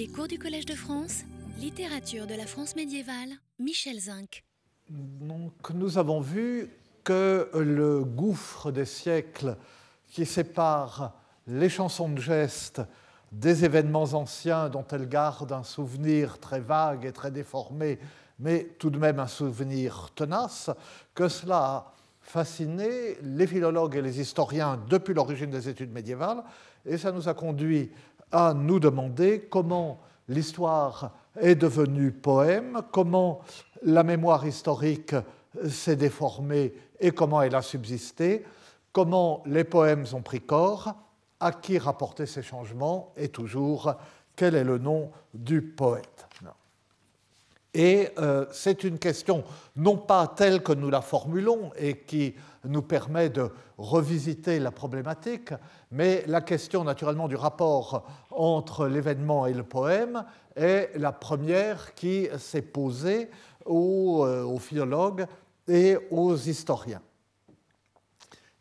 Les cours du Collège de France, littérature de la France médiévale, Michel Zinc. Donc, nous avons vu que le gouffre des siècles qui sépare les chansons de geste des événements anciens dont elles gardent un souvenir très vague et très déformé, mais tout de même un souvenir tenace, que cela a fasciné les philologues et les historiens depuis l'origine des études médiévales, et ça nous a conduit à nous demander comment l'histoire est devenue poème, comment la mémoire historique s'est déformée et comment elle a subsisté, comment les poèmes ont pris corps, à qui rapporter ces changements et toujours quel est le nom du poète. Et euh, c'est une question non pas telle que nous la formulons et qui nous permet de revisiter la problématique, mais la question naturellement du rapport entre l'événement et le poème est la première qui s'est posée aux, euh, philologues et aux historiens.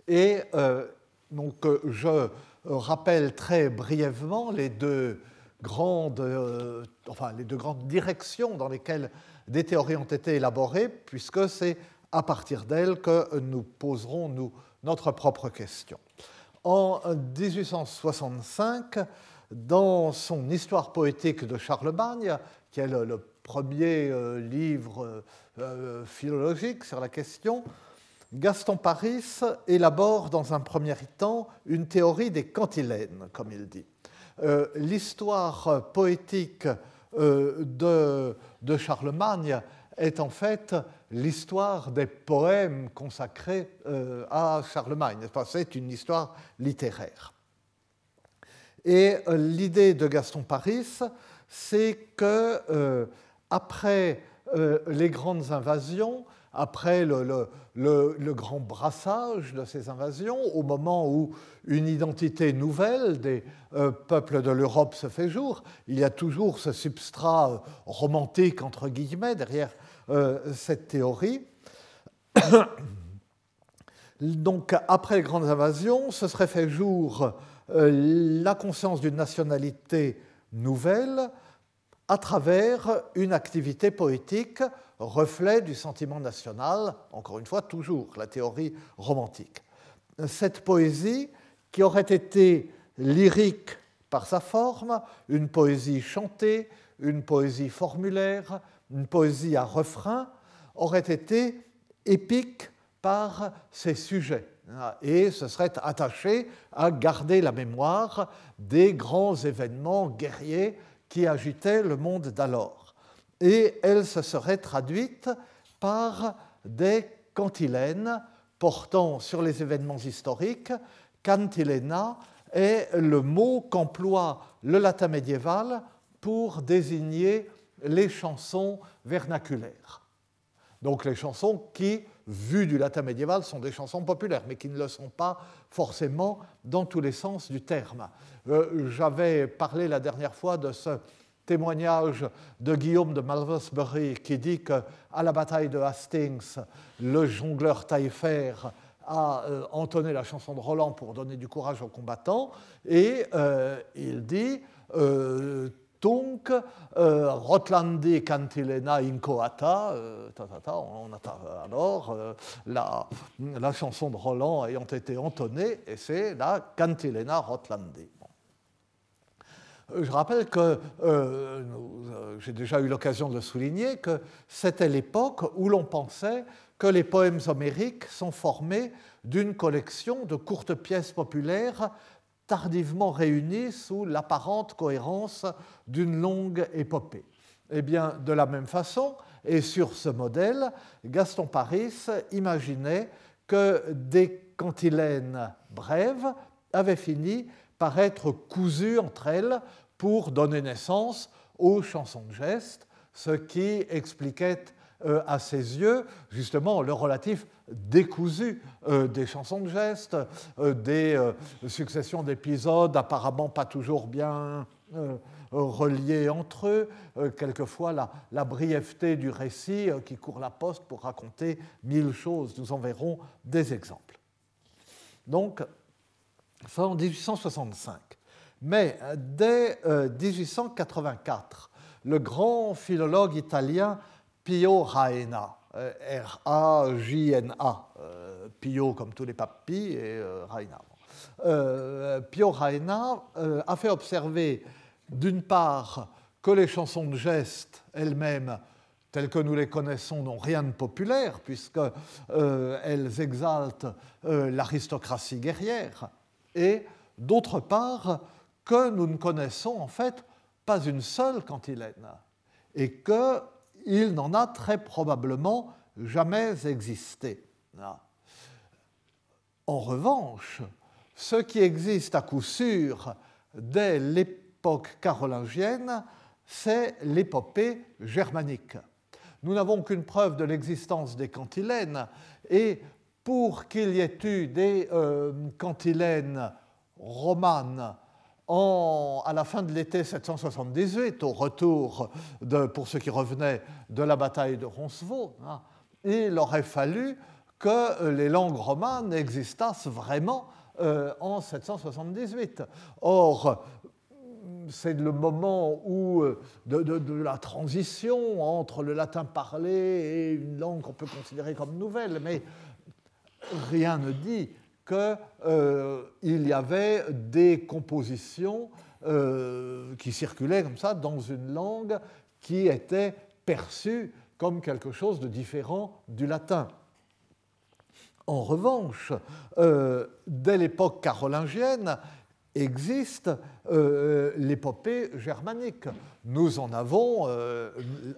Et euh, donc je rappelle très brièvement les deux euh, enfin, les deux grandes directions dans lesquelles des théories ont été élaborées, puisque c'est à partir d'elles que nous poserons nous, notre propre question. En 1865, dans son Histoire poétique de Charlemagne, qui est le, premier euh, livre euh, philologique sur la question, Gaston Paris élabore dans un premier temps une théorie des cantilènes, comme il dit. Euh, l'histoire poétique euh, de, Charlemagne est en fait l'histoire des poèmes consacrés euh, à Charlemagne. C'est une histoire littéraire. Et l'idée de Gaston Paris, c'est que après les grandes invasions, après le, grand brassage de ces invasions, au moment où une identité nouvelle des euh, peuples de l'Europe se fait jour, il y a toujours ce substrat euh, romantique, entre guillemets, derrière euh, cette théorie. Donc, après les grandes invasions, ce serait fait jour la conscience d'une nationalité nouvelle à travers une activité poétique reflet du sentiment national, encore une fois, toujours la théorie romantique. Cette poésie, qui aurait été lyrique par sa forme, une poésie chantée, une poésie formulaire, une poésie à refrain, aurait été épique par ses sujets et se serait attaché à garder la mémoire des grands événements guerriers qui agitaient le monde d'alors et elle se serait traduite par des cantilènes portant sur les événements historiques. Cantilena est le mot qu'emploie le latin médiéval pour désigner les chansons vernaculaires. Donc les chansons qui, vues du latin médiéval, sont des chansons populaires, mais qui ne le sont pas forcément dans tous les sens du terme. Euh, j'avais parlé la dernière fois de ce témoignage de Guillaume de Malmesbury qui dit qu'à la bataille de Hastings, le jongleur Taillefer a euh, entonné la chanson de Roland pour donner du courage aux combattants, et euh, il dit euh, donc, Rotlandi cantilena incoata, on a alors la, chanson de Roland ayant été entonnée, et c'est la cantilena Rotlandi. Je rappelle que, euh, euh, j'ai déjà eu l'occasion de le souligner, que c'était l'époque où l'on pensait que les poèmes homériques sont formés d'une collection de courtes pièces populaires tardivement réunies sous l'apparente cohérence d'une longue épopée. Eh bien, de la même façon, et sur ce modèle, Gaston Paris imaginait que des cantilènes brèves avaient fini par être cousues entre elles pour donner naissance aux chansons de geste, ce qui expliquait euh, à ses yeux justement le relatif décousu euh, des chansons de geste, euh, des successions d'épisodes apparemment pas toujours bien reliés entre eux, quelquefois la, la, brièveté du récit qui court la poste pour raconter mille choses. Nous en verrons des exemples. Donc, fin en 1865. Mais dès 1884, le grand philologue italien Pio Raena, R-A-J-N-A, Pio comme tous les papis et. Pio Raena a fait observer d'une part que les chansons de geste elles-mêmes telles que nous les connaissons n'ont rien de populaire, puisqu'elles euh, exaltent euh, l'aristocratie guerrière, et d'autre part, que nous ne connaissons en fait pas une seule cantilène, et qu'il n'en a très probablement jamais existé. En revanche, ce qui existe à coup sûr dès l'époque carolingienne, c'est l'épopée germanique nous n'avons qu'une preuve de l'existence des cantilènes, et pour qu'il y ait eu des euh, cantilènes romanes à la fin de l'été 778, au retour, de, pour ceux qui revenaient de la bataille de Roncevaux, hein, il aurait fallu que les langues romanes existassent vraiment euh, en 778. Or, c'est le moment où, euh, de, la transition entre le latin parlé et une langue qu'on peut considérer comme nouvelle, mais rien ne dit qu'il euh, y avait des compositions euh, qui circulaient comme ça dans une langue qui était perçue comme quelque chose de différent du latin. En revanche, dès l'époque carolingienne, existe euh, l'épopée germanique. Nous en avons, euh,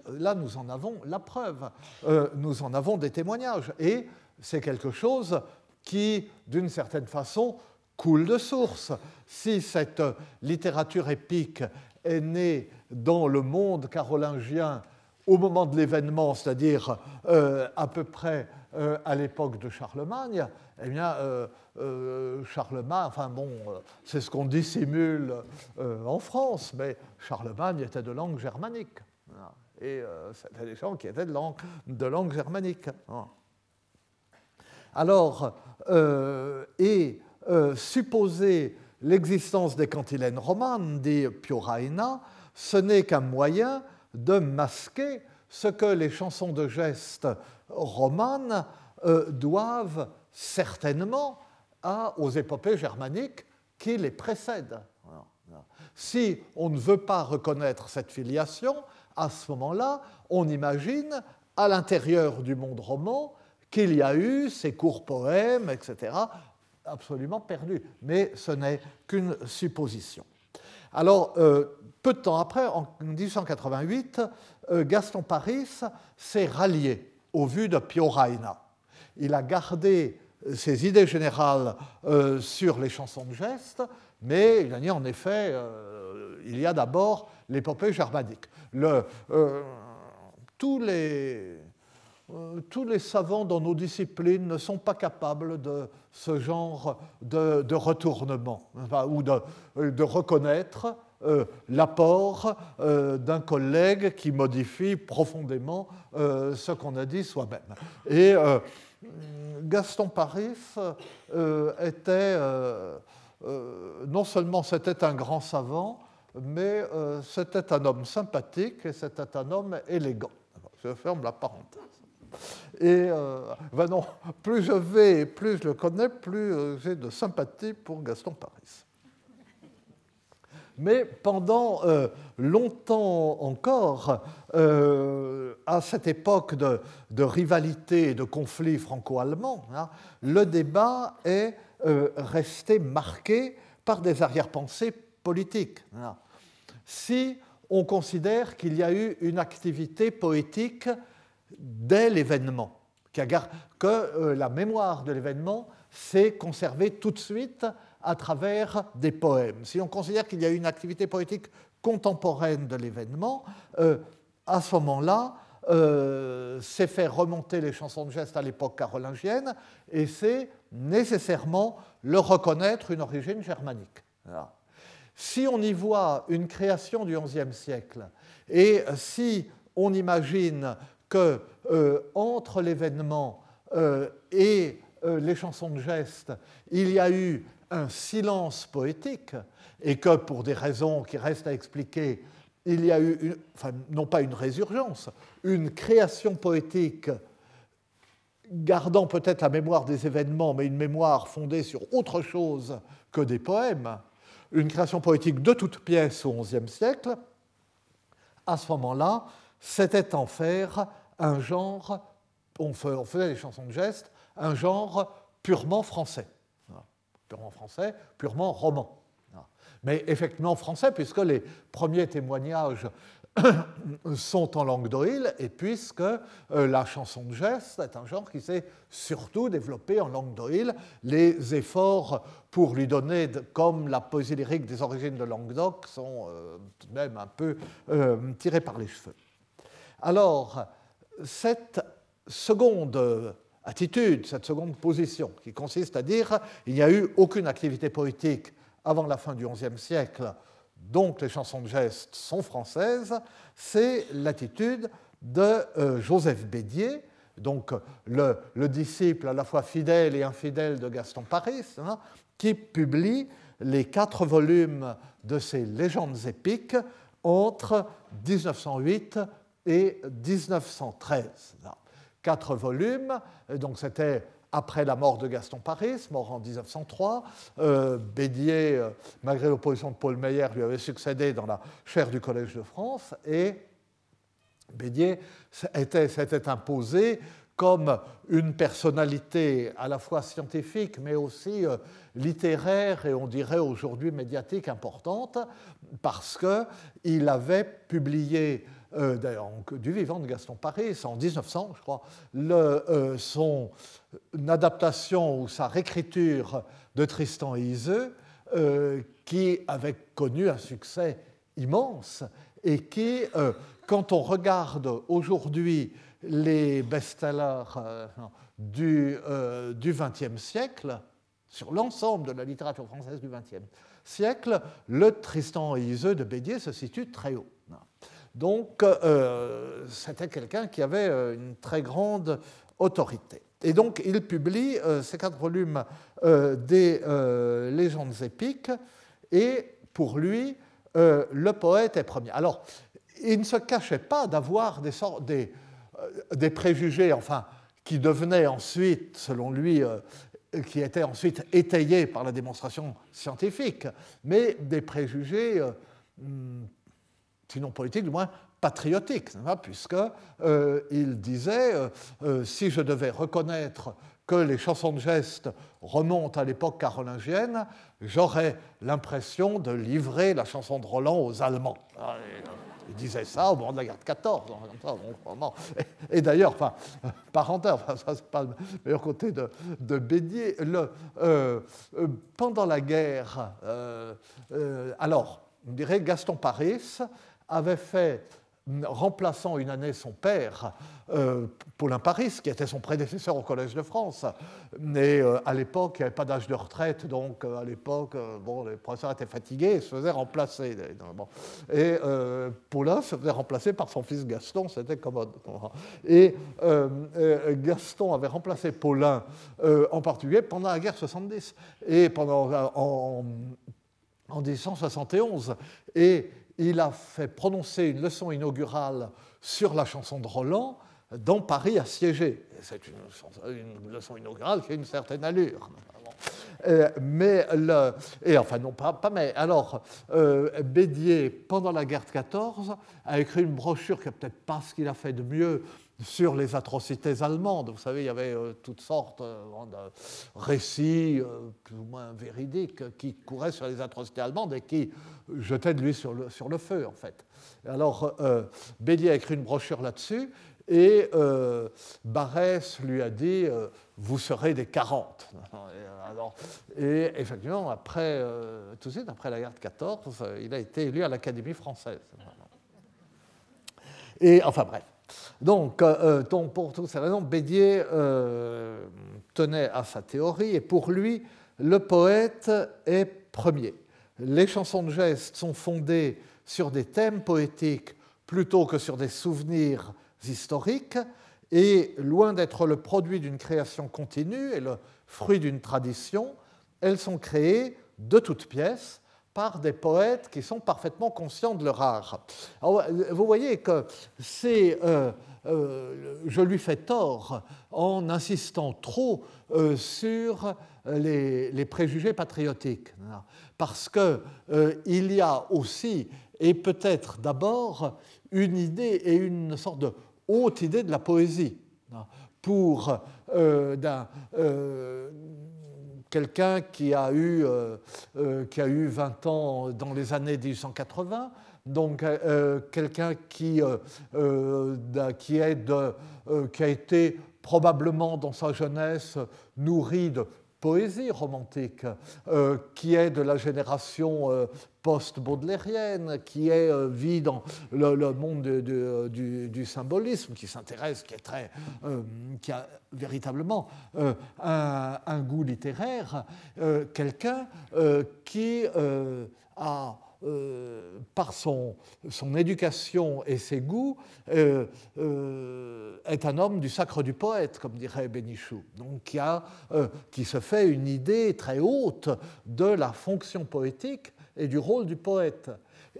là nous en avons la preuve, euh, nous en avons des témoignages, et c'est quelque chose qui, d'une certaine façon, coule de source. Si cette littérature épique est née dans le monde carolingien au moment de l'événement, c'est-à-dire à peu près à l'époque de Charlemagne, eh bien, euh, Charlemagne, enfin bon, euh, c'est ce qu'on dissimule euh, en France, mais Charlemagne était de langue germanique. Et c'était des gens qui étaient de langue, de langue germanique. Alors, et supposer l'existence des cantilènes romanes, dit Pioraina, ce n'est qu'un moyen de masquer ce que les chansons de gestes romanes doivent certainement aux épopées germaniques qui les précèdent. Si on ne veut pas reconnaître cette filiation, à ce moment-là, on imagine à l'intérieur du monde roman qu'il y a eu ces courts poèmes, etc., absolument perdus. Mais ce n'est qu'une supposition. Alors, euh, peu de temps après, en 1888, euh, Gaston Paris s'est rallié au vu de Pio Raina. Il a gardé ses idées générales euh, sur les chansons de gestes, mais il a dit en effet, euh, il y a d'abord l'épopée germanique. Le, euh, tous, les, tous, les, savants dans nos disciplines ne sont pas capables de ce genre de, retournement, ou de, reconnaître l'apport d'un collègue qui modifie profondément ce qu'on a dit soi-même. Et Gaston Paris euh, était, euh, euh, non seulement c'était un grand savant, mais c'était un homme sympathique et c'était un homme élégant. Je ferme la parenthèse. Et ben non, plus je vais et plus je le connais, plus j'ai de sympathie pour Gaston Paris. Mais pendant euh, longtemps encore, euh, à cette époque de, rivalité et de conflit franco-allemand, hein, le débat est euh, resté marqué par des arrière-pensées politiques. Hein. Si on considère qu'il y a eu une activité poétique dès l'événement, que la mémoire de l'événement s'est conservée tout de suite à travers des poèmes. Si on considère qu'il y a une activité poétique contemporaine de l'événement, euh, à ce moment-là, euh, c'est faire remonter les chansons de geste à l'époque carolingienne et c'est nécessairement le reconnaître une origine germanique. Si on y voit une création du XIe siècle et si on imagine que euh, entre l'événement et les chansons de geste, il y a eu un silence poétique, et que pour des raisons qui restent à expliquer, il y a eu, enfin, non pas une résurgence, une création poétique gardant peut-être la mémoire des événements, mais une mémoire fondée sur autre chose que des poèmes, une création poétique de toutes pièces au XIe siècle, à ce moment-là, c'était en faire un genre, on faisait des chansons de gestes, un genre purement français. Purement français, purement roman. Mais effectivement français, puisque les premiers témoignages sont en langue d'Oïl, et puisque euh, la chanson de geste est un genre qui s'est surtout développé en langue d'Oïl, les efforts pour lui donner, comme la poésie lyrique des origines de Languedoc, sont euh, tout de même un peu euh, tirés par les cheveux. Alors, cette seconde attitude, cette seconde position, qui consiste à dire il n'y a eu aucune activité poétique avant la fin du XIe siècle donc les chansons de geste sont françaises, c'est l'attitude de euh, Joseph Bédier, donc le, disciple à la fois fidèle et infidèle de Gaston Paris, hein, qui publie les quatre volumes de ses légendes épiques entre 1908 et 1913. Quatre volumes, donc c'était après la mort de Gaston Paris, mort en 1903. Euh, Bédier, euh, malgré l'opposition de Paul Meyer, lui avait succédé dans la chaire du Collège de France et Bédier s'était imposé comme une personnalité à la fois scientifique mais aussi euh, littéraire et on dirait aujourd'hui médiatique importante parce qu'il avait publié euh, du vivant de Gaston Paris, en 1900, je crois, le, son adaptation ou sa réécriture de Tristan et Iseux, euh, qui avait connu un succès immense et qui, euh, quand on regarde aujourd'hui les best-sellers du XXe siècle, sur l'ensemble de la littérature française du XXe siècle, le Tristan et Iseux de Bédier se situe très haut. Donc, euh, c'était quelqu'un qui avait euh, une très grande autorité. Et donc, il publie euh, ces quatre volumes des légendes épiques, et pour lui, le poète est premier. Alors, il ne se cachait pas d'avoir des, des, des, préjugés, enfin, qui devenaient ensuite, selon lui, qui étaient ensuite étayés par la démonstration scientifique, mais des préjugés hmm, sinon politique, du moins patriotique, puisqu'il euh, disait, euh, euh, si je devais reconnaître que les chansons de geste remontent à l'époque carolingienne, j'aurais l'impression de livrer la chanson de Roland aux Allemands. Ah, il disait ça au moment de la guerre de 14. Et, d'ailleurs, enfin, parenthèse, ça c'est pas le meilleur côté de, de pendant la guerre, alors, on dirait Gaston Paris avait fait remplaçant une année son père, euh, Paulin Paris, qui était son prédécesseur au Collège de France. Mais euh, à l'époque, il n'y avait pas d'âge de retraite, donc euh, à l'époque, bon, les professeurs étaient fatigués et se faisaient remplacer. Et Paulin se faisait remplacer par son fils Gaston, c'était commode. Et Gaston avait remplacé Paulin en particulier pendant la guerre 70 et pendant, en, en 1871. Et il a fait prononcer une leçon inaugurale sur la chanson de Roland dans Paris assiégé. C'est une, leçon inaugurale qui a une certaine allure. Euh, mais le, et enfin non pas, mais alors euh, Bédier pendant la guerre de 14 a écrit une brochure qui n'est peut-être pas ce qu'il a fait de mieux sur les atrocités allemandes. Vous savez, il y avait euh, toutes sortes euh, de récits euh, plus ou moins véridiques qui couraient sur les atrocités allemandes et qui jetaient de lui sur le, feu, en fait. Alors, Bélier a écrit une brochure là-dessus et Barès lui a dit Vous serez des 40. Et, effectivement, après, tout de suite après la guerre de 14, il a été élu à l'Académie française. Enfin bref. Donc, euh, euh, pour toutes ces raisons, Bédier euh, tenait à sa théorie et pour lui, le poète est premier. Les chansons de geste sont fondées sur des thèmes poétiques plutôt que sur des souvenirs historiques et loin d'être le produit d'une création continue et le fruit d'une tradition, elles sont créées de toutes pièces par des poètes qui sont parfaitement conscients de leur art. vous voyez que c'est, euh, euh, je lui fais tort en insistant trop euh, sur les, préjugés patriotiques, parce qu'il y a aussi, et peut-être d'abord, une idée et une sorte de haute idée de la poésie pour d'un quelqu'un qui, a eu, euh, euh, qui a eu 20 ans dans les années 1880, donc euh, quelqu'un qui, qui, qui a été probablement dans sa jeunesse nourri de poésie romantique, qui est de la génération post-baudelairienne, qui euh, vit dans le, monde du, symbolisme, qui s'intéresse, qui, euh, a véritablement euh, un, goût littéraire, quelqu'un qui a par son, éducation et ses goûts, est un homme du sacre du poète, comme dirait Bénichou, donc qui se fait une idée très haute de la fonction poétique et du rôle du poète.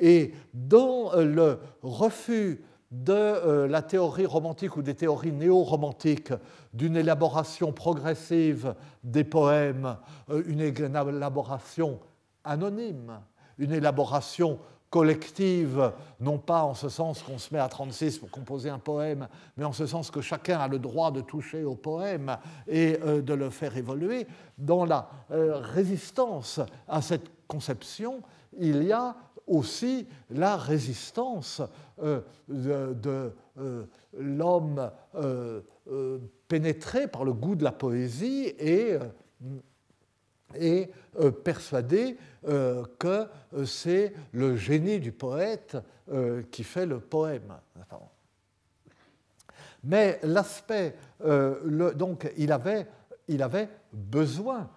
Et dans euh, le refus de euh, la théorie romantique ou des théories néo-romantiques d'une élaboration progressive des poèmes, euh, une élaboration anonyme, une élaboration collective, non pas en ce sens qu'on se met à 36 pour composer un poème, mais en ce sens que chacun a le droit de toucher au poème et de le faire évoluer, dans la résistance à cette conception, il y a aussi la résistance euh, de, euh, l'homme euh, pénétré par le goût de la poésie et, persuadé que c'est le génie du poète qui fait le poème. Mais l'aspect, donc il avait besoin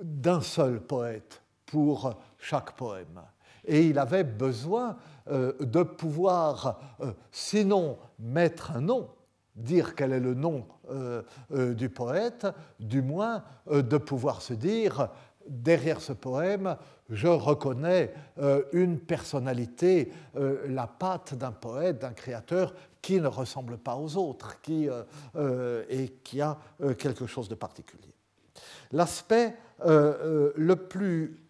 d'un seul poète pour chaque poème. Et il avait besoin euh, de pouvoir, euh, sinon mettre un nom, dire quel est le nom euh, du poète, du moins de pouvoir se dire, derrière ce poème, je reconnais une personnalité, la patte d'un poète, d'un créateur qui ne ressemble pas aux autres qui, et qui a quelque chose de particulier. L'aspect le plus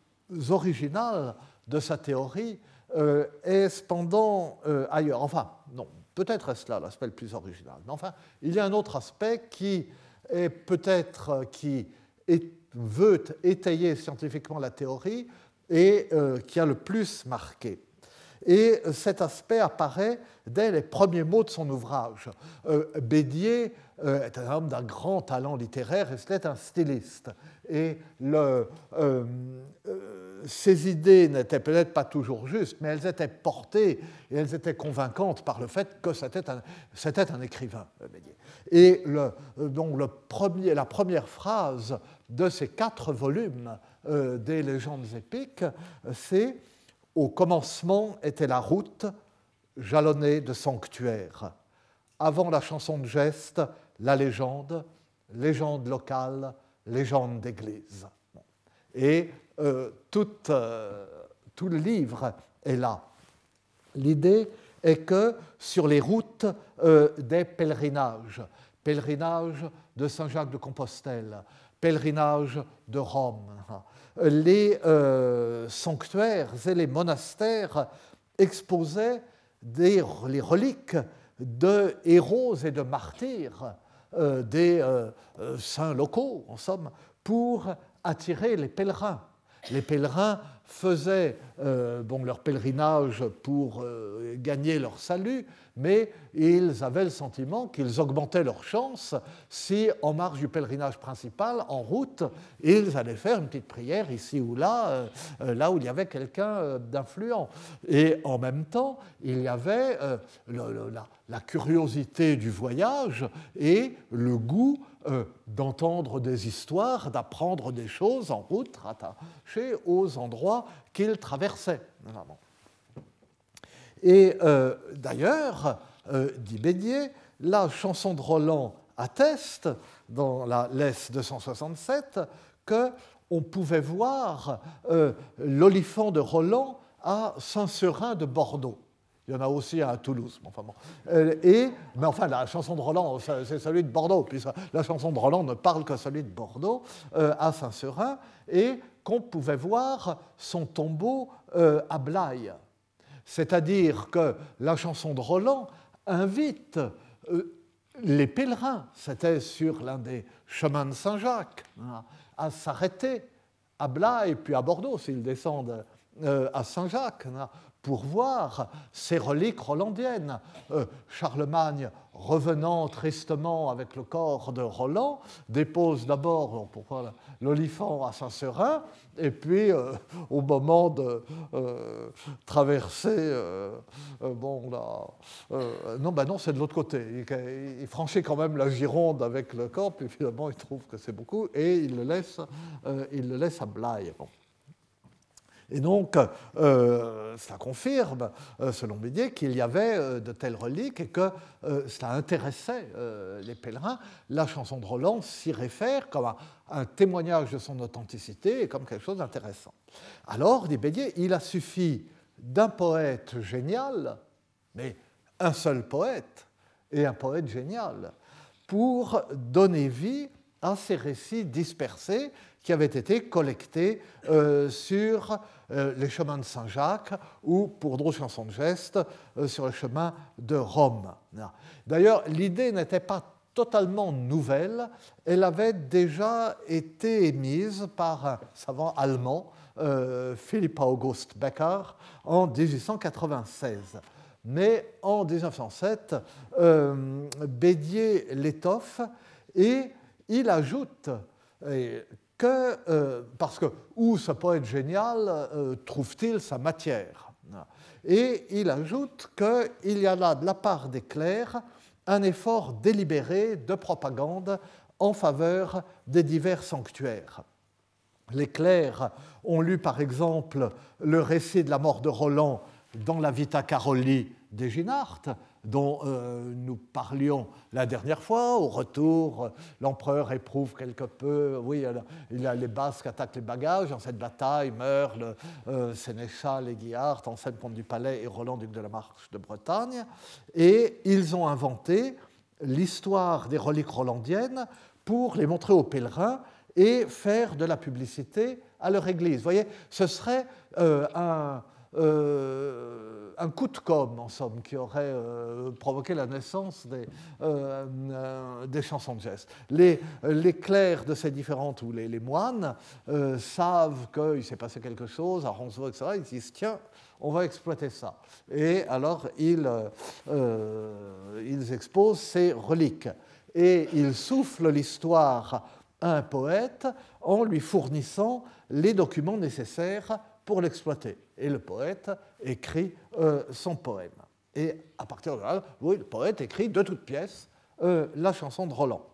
original de sa théorie euh, est cependant euh, ailleurs. Enfin, non, peut-être est-ce là l'aspect le plus original. Mais enfin, il y a un autre aspect qui est peut-être qui veut étayer scientifiquement la théorie et euh, qui a le plus marqué. Et cet aspect apparaît dès les premiers mots de son ouvrage. Bédier est un homme d'un grand talent littéraire et c'était un styliste. Et le, ces idées n'étaient peut-être pas toujours justes, mais elles étaient portées et elles étaient convaincantes par le fait que c'était un, écrivain. Et le, donc la première phrase de ces quatre volumes euh, des légendes épiques, c'est Au commencement était la route jalonnée de sanctuaires. Avant la chanson de geste, la légende, légende locale, légende d'église. Et euh, euh, tout, le livre est là. L'idée est que sur les routes euh, des pèlerinages, pèlerinage de Saint-Jacques de Compostelle, pèlerinage de Rome, les sanctuaires et les monastères exposaient les reliques de héros et de martyrs, des saints locaux, en somme, pour attirer les pèlerins. Les pèlerins faisaient euh, bon, leur pèlerinage pour euh, gagner leur salut, mais ils avaient le sentiment qu'ils augmentaient leurs chances si, en marge du pèlerinage principal, en route, ils allaient faire une petite prière ici ou là, euh, là où il y avait quelqu'un d'influent. Et en même temps, il y avait la, curiosité du voyage et le goût d'entendre des histoires, d'apprendre des choses en route rattachées aux endroits qu'ils traversaient. Et euh, d'ailleurs, euh, dit Bédier, la chanson de Roland atteste, dans la laisse 267, que on pouvait voir l'olifant de Roland à Saint-Seurin de Bordeaux. Il y en a aussi à Toulouse. Enfin bon. Et, mais enfin, la chanson de Roland, c'est celui de Bordeaux, puisque la chanson de Roland ne parle que celui de Bordeaux, à Saint-Seurin, et qu'on pouvait voir son tombeau à Blaye. C'est-à-dire que la chanson de Roland invite euh, les pèlerins, c'était sur l'un des chemins de Saint-Jacques, hein, à s'arrêter à Blaye puis à Bordeaux s'ils descendent euh, à Saint-Jacques pour voir ces reliques rolandiennes. Euh, Charlemagne, revenant tristement avec le corps de Roland, dépose d'abord l'olifant à Saint-Seurin, et puis euh, au moment de euh, traverser, bon là, non, ben non, c'est de l'autre côté. Il, franchit quand même la Gironde avec le corps, puis finalement il trouve que c'est beaucoup, et il le laisse, il le laisse à Blaye. Et donc, euh, ça confirme, euh, selon Bédier, qu'il y avait euh, de telles reliques et que cela intéressait les pèlerins. La chanson de Roland s'y réfère comme un, témoignage de son authenticité et comme quelque chose d'intéressant. Alors, dit Bédier, il a suffi d'un poète génial, mais un seul poète, et un poète génial, pour donner vie à ces récits dispersés qui avaient été collectés sur euh, les chemins de Saint-Jacques ou, pour d'autres chansons de geste, euh, sur le chemin de Rome. D'ailleurs, l'idée n'était pas totalement nouvelle, elle avait déjà été émise par un savant allemand, euh, Philipp August Becker, en 1896. Mais en 1907, Bédier l'étoffe et il ajoute euh, parce que où ce poète génial euh, trouve-t-il sa matière? Et il ajoute qu'il y a là, de la part des clercs, un effort délibéré de propagande en faveur des divers sanctuaires. Les clercs ont lu par exemple le récit de la mort de Roland dans la Vita Caroli d'Eginhard, dont euh, nous parlions la dernière fois. Au retour, l'empereur éprouve quelque peu, oui, il a les Basques attaquent les bagages. Dans cette bataille meurt le euh, sénéchal Aiguillard, ancien comte du Palais, et Roland, duc de la Marche de Bretagne. Et ils ont inventé l'histoire des reliques rolandiennes pour les montrer aux pèlerins et faire de la publicité à leur église. Vous voyez, ce serait euh, un euh, un coup de com', en somme, qui aurait euh, provoqué la naissance des, euh, des chansons de geste. Les, les, clercs de ces différentes, ou les, les moines, savent qu'il s'est passé quelque chose à Roncevaux, etc. Ils disent, tiens, on va exploiter ça. Et alors, ils, ils exposent ces reliques. Et ils soufflent l'histoire à un poète en lui fournissant les documents nécessaires pour l'exploiter. Et le poète écrit euh, son poème. Et à partir de là, oui, le poète écrit de toutes pièces euh, la chanson de Roland.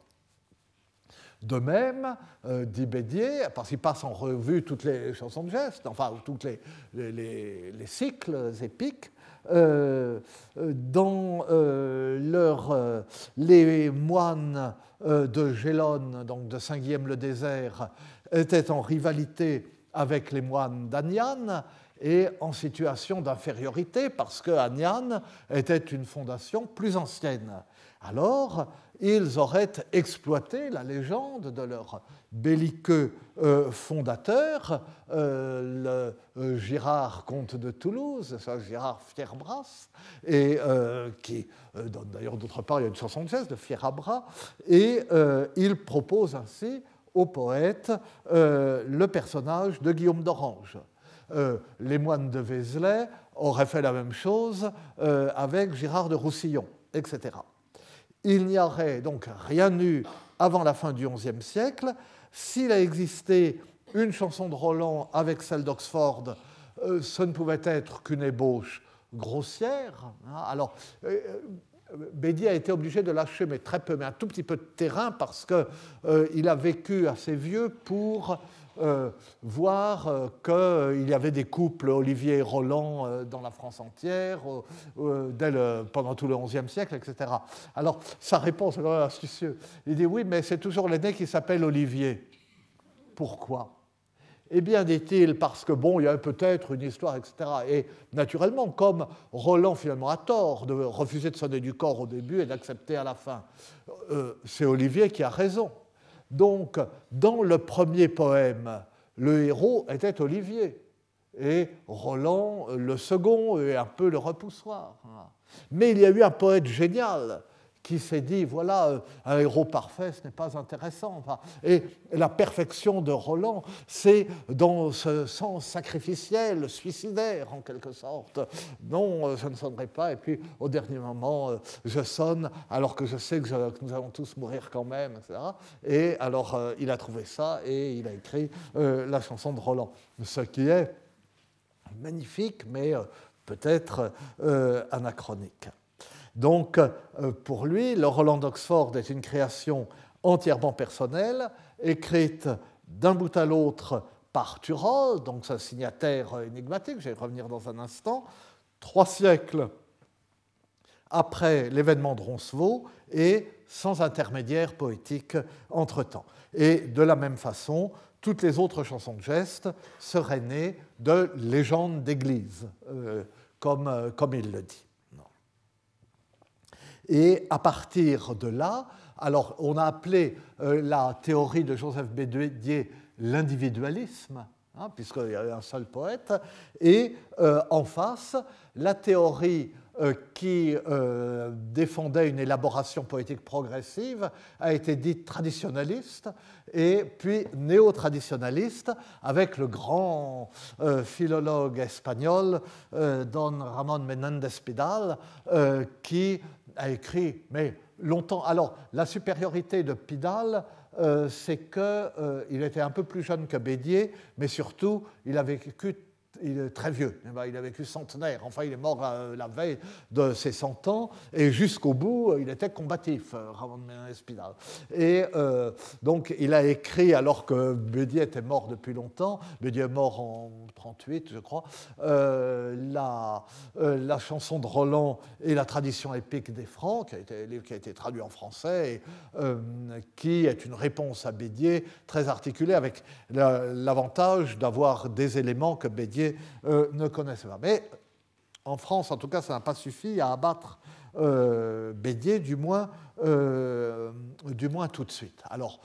De même, euh, dit Bédier, parce qu'il passe en revue toutes les chansons de geste, enfin tous les, les, les, cycles épiques, dans leur, les moines de Gélone, donc de Saint-Guillaume-le-Désert, étaient en rivalité avec les moines d'Agnan et en situation d'infériorité parce que Agnan était une fondation plus ancienne. Alors, ils auraient exploité la légende de leur belliqueux euh, fondateur, euh, le euh, Girard, comte de Toulouse, ça, Girard Fierbras, et qui donne d'ailleurs d'autre part, il une chanson de de Fierabras, et il propose ainsi au poète euh, le personnage de Guillaume d'Orange. Euh, les moines de Vézelay auraient fait la même chose euh, avec Girard de Roussillon, etc. Il n'y aurait donc rien eu avant la fin du XIe siècle. S'il a existé une chanson de Roland avec celle d'Oxford, ce ne pouvait être qu'une ébauche grossière. Hein. Alors, Bédier a été obligé de lâcher, mais très peu, mais un tout petit peu de terrain, parce qu'il euh, a vécu assez vieux pour euh, voir euh, qu'il y avait des couples Olivier et Roland dans la France entière, pendant tout le XIe siècle, etc. Alors, sa réponse est astucieuse. Il dit oui, mais c'est toujours l'aîné qui s'appelle Olivier. Pourquoi? Eh bien, dit-il, parce que bon, il y a peut-être une histoire, etc. Et naturellement, comme Roland finalement a tort de refuser de sonner du corps au début et d'accepter à la fin, euh, c'est Olivier qui a raison. Donc, dans le premier poème, le héros était Olivier et Roland le second et un peu le repoussoir. Mais il y a eu un poète génial qui s'est dit, voilà, euh, un héros parfait, ce n'est pas intéressant. et la perfection de Roland, c'est dans ce sens sacrificiel, suicidaire en quelque sorte. Non, euh, je ne sonnerai pas, et puis au dernier moment, euh, je sonne, alors que je sais que, nous allons tous mourir quand même, etc. Et alors, il a trouvé ça, et il a écrit la chanson de Roland, ce qui est magnifique, mais peut-être anachronique. Donc, euh, pour lui, le Roland d'Oxford est une création entièrement personnelle, écrite d'un bout à l'autre par Turol, donc un signataire énigmatique, je vais revenir dans un instant, trois siècles après l'événement de Roncevaux et sans intermédiaire poétique entre-temps. Et de la même façon, toutes les autres chansons de geste seraient nées de légendes d'église, euh, euh, comme il le dit. Et à partir de là, alors on a appelé euh, la théorie de Joseph Bédier l'individualisme, hein, puisqu'il y avait un seul poète, et euh, en face, la théorie euh, qui défendait une élaboration poétique progressive a été dite traditionnaliste et puis néo-traditionnaliste avec le grand philologue espagnol Don Ramón Menéndez Pidal qui a écrit, mais longtemps. Alors, la supériorité de Pidal, euh, c'est qu'il euh, était un peu plus jeune que Bédier, mais surtout, il avait vécu il est très vieux, eh ben, il a vécu centenaire, enfin il est mort euh, la veille de ses 100 ans, et jusqu'au bout, il était combatif, euh, Ramon Espinal. Et euh, donc il a écrit, alors que Bédier était mort depuis longtemps, Bédier est mort en 38, je crois, la, chanson de Roland et la tradition épique des Francs, qui a été, livre traduit en français, qui est une réponse à Bédier très articulée, avec l'avantage d'avoir des éléments que Bédier euh, ne connaissait pas. Mais en France, en tout cas, ça n'a pas suffi à abattre euh, Bédier, du moins, euh, du moins tout de suite. Alors,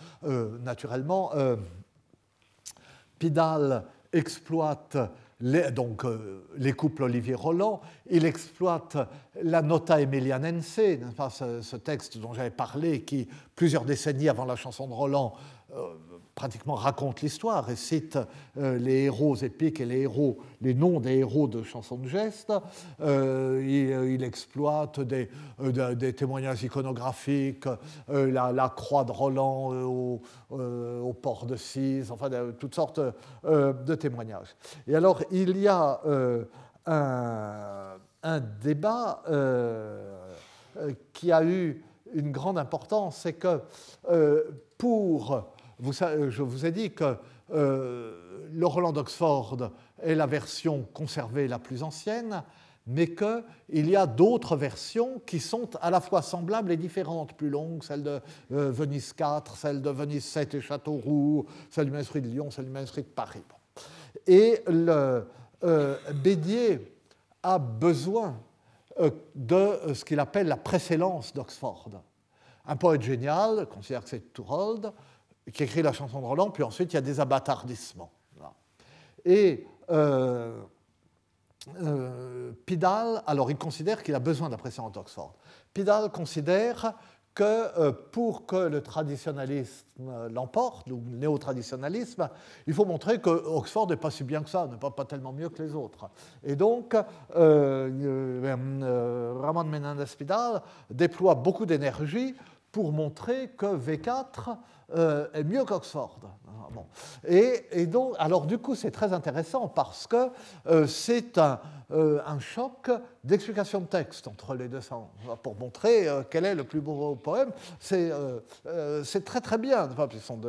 naturellement, Pidal exploite les, donc, les couples Olivier-Roland, il exploite la nota emilianense, ce, ce, texte dont j'avais parlé, qui, plusieurs décennies avant la chanson de Roland, pratiquement raconte l'histoire et cite euh, les héros épiques et les héros, les noms des héros de chansons de geste. Euh, il, exploite des, euh, témoignages iconographiques, la, croix de Roland au, port de Cise, enfin toutes sortes de témoignages. Et alors il y a un, débat qui a eu une grande importance, c'est que pour je vous ai dit que euh, le Roland d'Oxford est la version conservée la plus ancienne, mais qu'il y a d'autres versions qui sont à la fois semblables et différentes, plus longues, celle de euh, Venise 4, celle de Venise 7 et Châteauroux, celle du manuscrit de Lyon, celle du manuscrit de Paris. Et le, euh, Bédier a besoin de ce qu'il appelle la précédence d'Oxford. Un poète génial, considère que c'est Tourold, qui écrit la chanson de Roland, puis ensuite il y a des abattardissements. Et euh, euh, Pidal, alors il considère qu'il a besoin de la pression d'Oxford. Pidal considère que euh, pour que le traditionnalisme l'emporte, ou le néo-traditionnalisme, il faut montrer que Oxford n'est pas si bien que ça, n'est pas, tellement mieux que les autres. Et donc, euh, Ramon Menendez Pidal déploie beaucoup d'énergie pour montrer que V4 euh, est mieux qu'Oxford. Ah, bon. Et, donc, alors du coup, c'est très intéressant parce que euh, c'est un, euh, un, choc d'explication de texte entre les deux sens, pour montrer quel est le plus beau poème. C'est très très bien, ils sont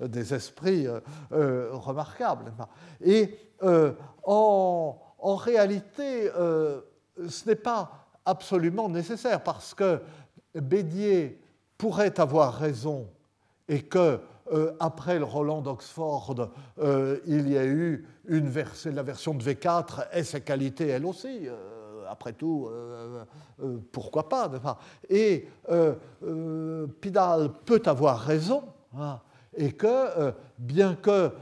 des esprits remarquables. Et en, réalité, ce n'est pas absolument nécessaire parce que Bédier pourrait avoir raison et que après le Roland d'Oxford, il y a eu une version, la version de V4 et ses qualités elle aussi après tout, pourquoi pas Et Pidal peut avoir raison, hein, et que, bien que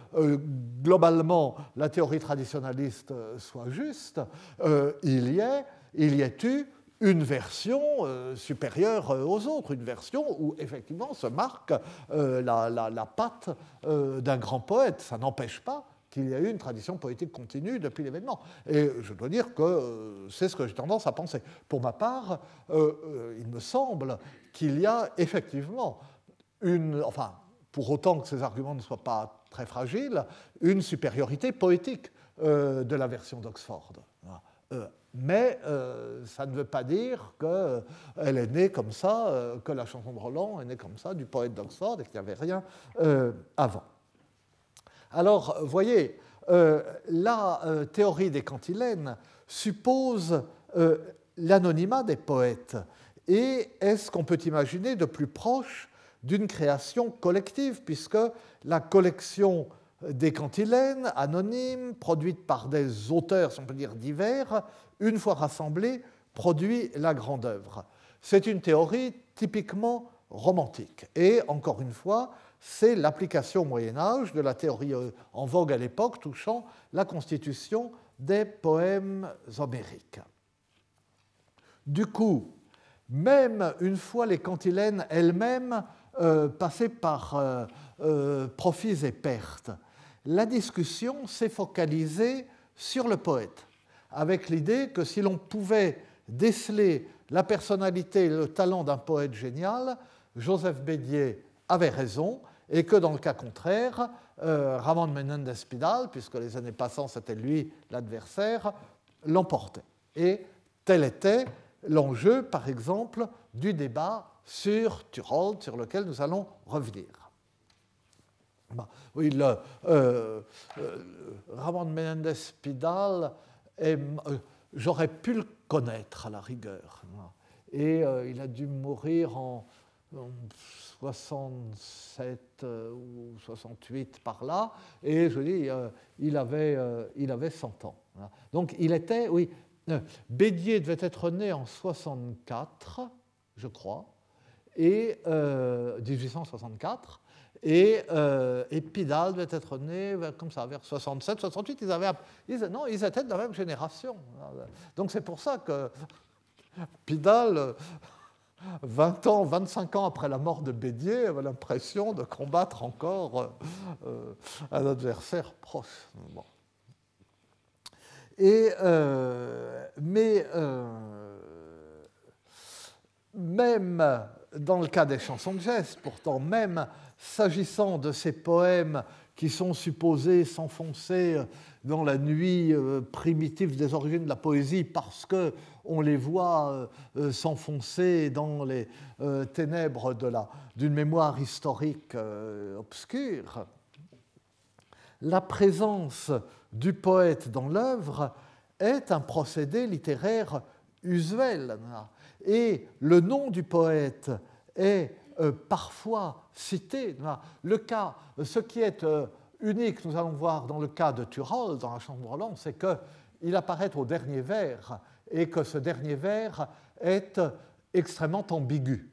globalement la théorie traditionnaliste soit juste, il y ait, il y ait eu une version euh, supérieure euh, aux autres, une version où effectivement se marque euh, la, patte d'un grand poète. Ça n'empêche pas qu'il y a eu une tradition poétique continue depuis l'événement. Et je dois dire que c'est ce que j'ai tendance à penser. Pour ma part, il me semble qu'il y a effectivement une, enfin, pour autant que ces arguments ne soient pas très fragiles, une supériorité poétique de la version d'Oxford mais euh, ça ne veut pas dire qu'elle est née comme ça, euh, que la chanson de Roland est née comme ça, du poète d'Oxford, et qu'il n'y avait rien euh, avant. Alors, voyez, la théorie des cantilènes suppose l'anonymat des poètes. Et est-ce qu'on peut imaginer de plus proche d'une création collective, puisque la collection des cantilènes anonymes, produites par des auteurs, si on peut dire, divers, une fois rassemblés, produit la grande œuvre. C'est une théorie typiquement romantique. Et encore une fois, c'est l'application au Moyen Âge de la théorie euh, en vogue à l'époque touchant la constitution des poèmes homériques. Du coup, même une fois les cantilènes elles-mêmes euh, passées par euh, profits et pertes, la discussion s'est focalisée sur le poète, avec l'idée que si l'on pouvait déceler la personnalité et le talent d'un poète génial, Joseph Bédier avait raison, et que dans le cas contraire, euh, Ramon Menendez Pidal, puisque les années passant c'était lui l'adversaire, l'emportait. Et tel était l'enjeu, par exemple, du débat sur Turold, sur lequel nous allons revenir. Oui, le, euh, euh, Ramon Menendez Pidal, euh, j'aurais pu le connaître à la rigueur. Et il a dû mourir en, 67 ou 68 par là. Et je dis, il, avait, il avait 100 ans. Donc il était, oui, Bédier devait être né en 64, je crois, et 1864. Et, euh, Pidal devait être né comme ça, vers 67, 68. Ils, avaient, non, ils étaient de la même génération. Donc c'est pour ça que Pidal, 20 ans, 25 ans après la mort de Bédier, avait l'impression de combattre encore euh, un adversaire proche. Et, euh, mais même dans le cas des chansons de geste, pourtant, même s'agissant de ces poèmes qui sont supposés s'enfoncer dans la nuit euh, primitive des origines de la poésie parce qu'on les voit euh, euh, s'enfoncer dans les ténèbres d'une mémoire historique obscure, la présence du poète dans l'œuvre est un procédé littéraire usuel. Et le nom du poète est euh, parfois cité. Le cas, ce qui est euh, unique, nous allons voir dans le cas de Turol, dans la chambre Roland, c'est qu'il apparaît au dernier vers et que ce dernier vers est extrêmement ambigu.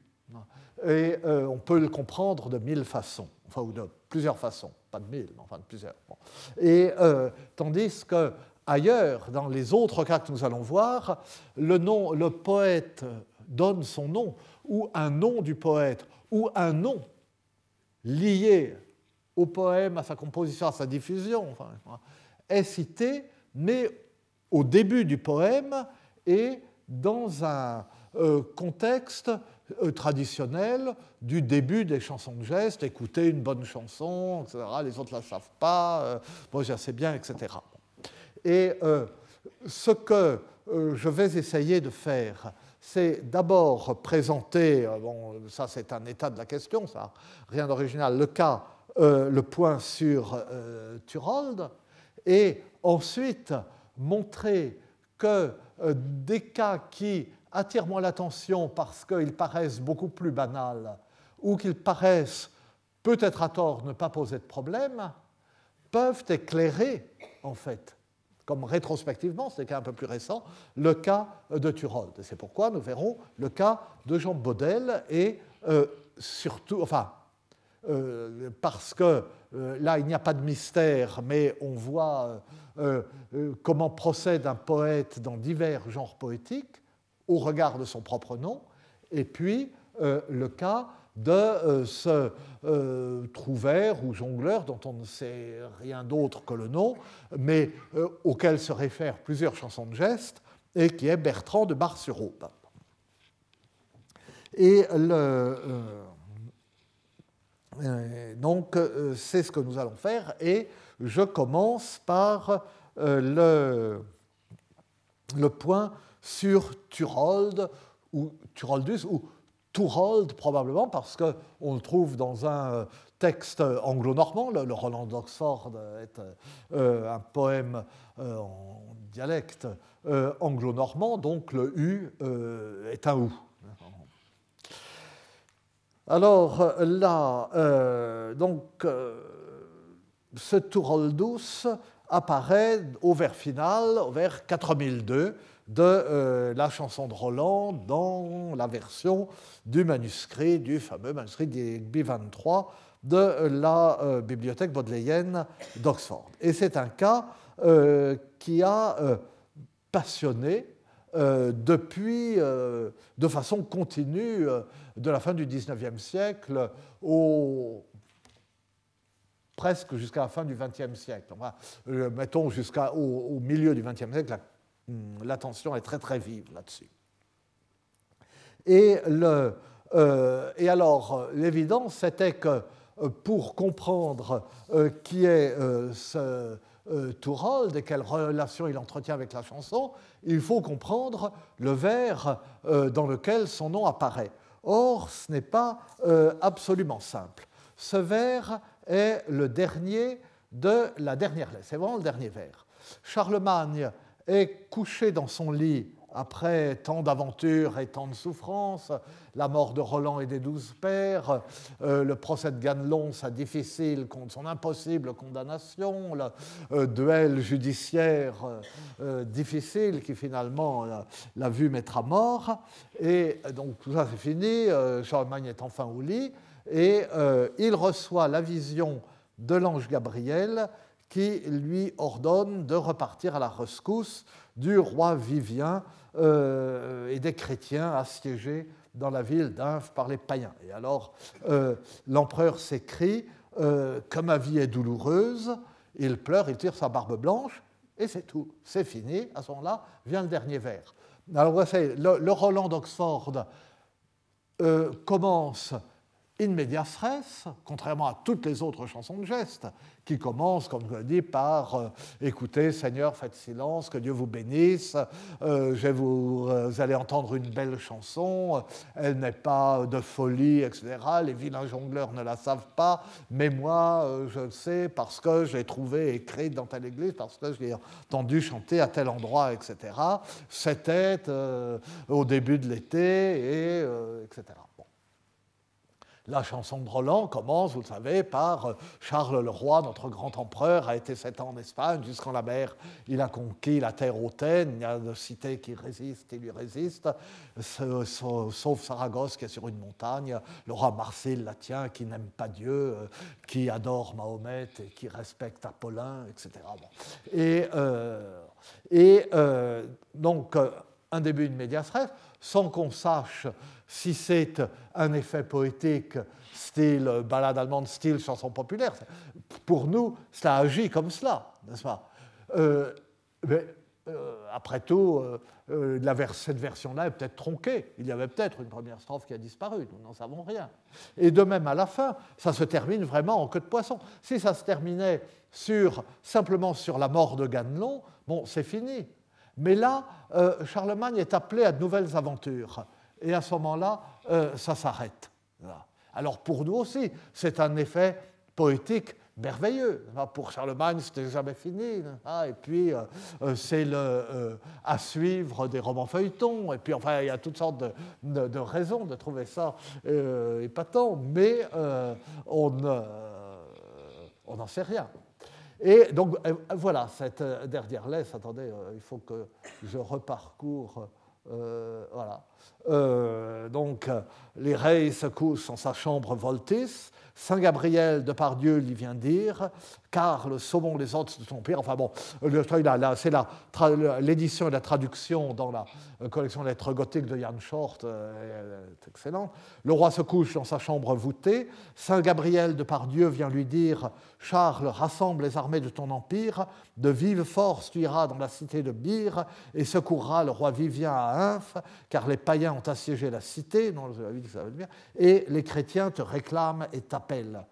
Et euh, on peut le comprendre de mille façons, enfin, ou de plusieurs façons, pas de mille, mais enfin de plusieurs. Et tandis que ailleurs, dans les autres cas que nous allons voir, le, nom, le poète donne son nom, ou un nom du poète, ou un nom lié au poème, à sa composition, à sa diffusion, est cité, mais au début du poème et dans un euh, contexte euh, traditionnel du début des chansons de geste, écouter une bonne chanson, etc. Les autres ne la savent pas, euh, moi je sais bien, etc. Et ce que je vais essayer de faire c'est d'abord présenter, euh, bon, ça c'est un état de la question, ça, rien d'original, le cas, euh, le point sur euh, Turold, et ensuite montrer que des cas qui attirent moins l'attention parce qu'ils paraissent beaucoup plus banals ou qu'ils paraissent peut-être à tort ne pas poser de problème, peuvent éclairer, en fait, comme rétrospectivement, c'est un peu plus récent, le cas de Turold. C'est pourquoi nous verrons le cas de Jean Baudel et euh, surtout, enfin, euh, parce que euh, là, il n'y a pas de mystère, mais on voit comment procède un poète dans divers genres poétiques au regard de son propre nom, et puis le cas de euh, ce euh, trouvère ou jongleur dont on ne sait rien d'autre que le nom, mais euh, auquel se réfèrent plusieurs chansons de gestes, et qui est Bertrand de Bar-sur-Aube. Et donc, c'est ce que nous allons faire, et je commence par le, le point sur Turold, ou Turoldus, ou Probablement, parce qu'on le trouve dans un euh, texte anglo-normand. Le, Roland d'Oxford est euh, un poème euh, en dialecte anglo-normand, donc le U est un OU. Alors là, donc, ce Touroldus apparaît au vers final, au vers 4002, de euh, la chanson de Roland dans la version du manuscrit, du fameux manuscrit b 23 de la euh, bibliothèque bodléienne d'Oxford. Et c'est un cas euh, qui a passionné depuis, de façon continue, de la fin du XIXe siècle au, presque jusqu'à la fin du XXe siècle. mettons jusqu'au au milieu du XXe siècle, Hmm, l'attention est très très vive là-dessus. Et, euh, et, alors, l'évidence, c'était que euh, pour comprendre euh, qui est ce Tourold et quelle relation il entretient avec la chanson, il faut comprendre le vers dans lequel son nom apparaît. Or, ce n'est pas absolument simple. Ce vers est le dernier de la dernière lettre. C'est vraiment le dernier vers. Charlemagne est couché dans son lit après tant d'aventures et tant de souffrances, la mort de Roland et des douze pères, euh, le procès de Ganelon, sa difficile, son impossible condamnation, le euh, duel judiciaire euh, difficile qui finalement l'a vu mettre à mort. Et donc tout ça c'est fini, Charlemagne est enfin au lit, et il reçoit la vision de l'ange Gabriel qui lui ordonne de repartir à la rescousse du roi Vivien euh, et des chrétiens assiégés dans la ville d'Inf par les païens. Et alors euh, l'empereur s'écrie euh, que ma vie est douloureuse, il pleure, il tire sa barbe blanche, et c'est tout, c'est fini. À ce moment-là vient le dernier vers. Alors le, le Roland d'Oxford commence in medias res, contrairement à toutes les autres chansons de geste, qui commencent, comme je l'ai dit, par euh, Écoutez, Seigneur, faites silence, que Dieu vous bénisse, euh, je vous, euh, allez entendre une belle chanson, elle n'est pas de folie, etc. Les vilains jongleurs ne la savent pas, mais moi, je le sais parce que j'ai trouvé écrit dans telle église, parce que je l'ai entendu chanter à tel endroit, etc. C'était au début de l'été, et, etc. La chanson de Roland commence, vous le savez, par euh, Charles le roi, notre grand empereur, a été sept ans en Espagne, jusqu'en la mer, il a conquis la terre hautaine, il y a de cités qui résistent, qui lui résistent, sauf Saragosse qui est sur une montagne, le roi Marcel la tient, qui n'aime pas Dieu, euh, qui adore Mahomet et qui respecte Apollin, etc. Et, euh, donc, un début de médias sans qu'on sache si c'est un effet poétique, style balade allemande, style chanson populaire. Pour nous, cela agit comme cela, n'est-ce pas? Euh, euh, Après tout, euh, cette version-là est peut-être tronquée. Il y avait peut-être une première strophe qui a disparu, nous n'en savons rien. Et de même, à la fin, ça se termine vraiment en queue de poisson. Si ça se terminait sur, simplement sur la mort de Ganelon, bon, c'est fini. Mais là, Charlemagne est appelé à de nouvelles aventures et à ce moment-là, euh, ça s'arrête. Alors pour nous aussi, c'est un effet poétique merveilleux. Pour Charlemagne, c'était jamais fini. Et puis, c'est le à suivre des romans feuilletons. Et puis, enfin, il y a toutes sortes de, raisons de trouver ça épatant, mais on n'en sait rien. Et donc, voilà, cette dernière laisse, attendez, il faut que je reparcours euh, voilà. Euh, donc, les se couchent en sa chambre Voltis. Saint Gabriel de Pardieu lui vient dire car le saumon les hôtes de ton père. Enfin bon, c'est l'édition et la traduction dans la euh, collection lettres gothiques de Jan Short, euh, est excellent. Le roi se couche dans sa chambre voûtée. Saint Gabriel de Pardieu vient lui dire Charles, rassemble les armées de ton empire, de vive force tu iras dans la cité de Byre et secourras le roi Vivien à Inf, car les païens ont assiégé la cité, et les chrétiens te réclament et t'appellent.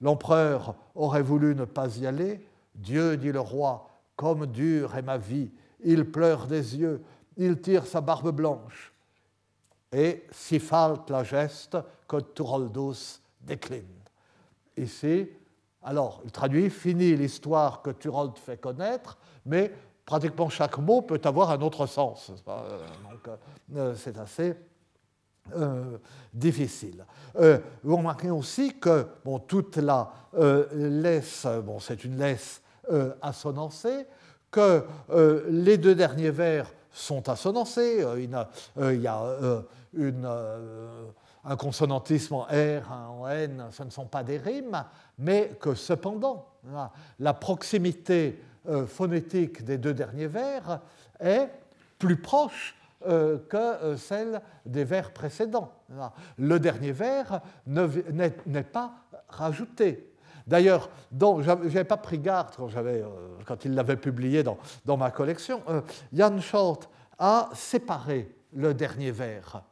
L'empereur aurait voulu ne pas y aller. Dieu, dit le roi, comme dure est ma vie. Il pleure des yeux, il tire sa barbe blanche. Et si falte la geste que Turoldus décline. Ici, alors, il traduit Fini l'histoire que Turold fait connaître, mais pratiquement chaque mot peut avoir un autre sens. Euh, c'est assez euh, difficile. Euh, vous remarquez aussi que bon, toute la euh, laisse, bon, c'est une laisse assonancée, que les deux derniers vers sont assonancés. il y a un consonantisme en R, en N, ce ne sont pas des rimes, mais que cependant, la proximité phonétique des deux derniers vers est plus proche euh, que euh, celle des vers précédents. Le dernier vers n'est pas rajouté. D'ailleurs, je n'avais pas pris garde quand, euh, il l'avait publié dans, ma collection. Jan Short a séparé le dernier vers,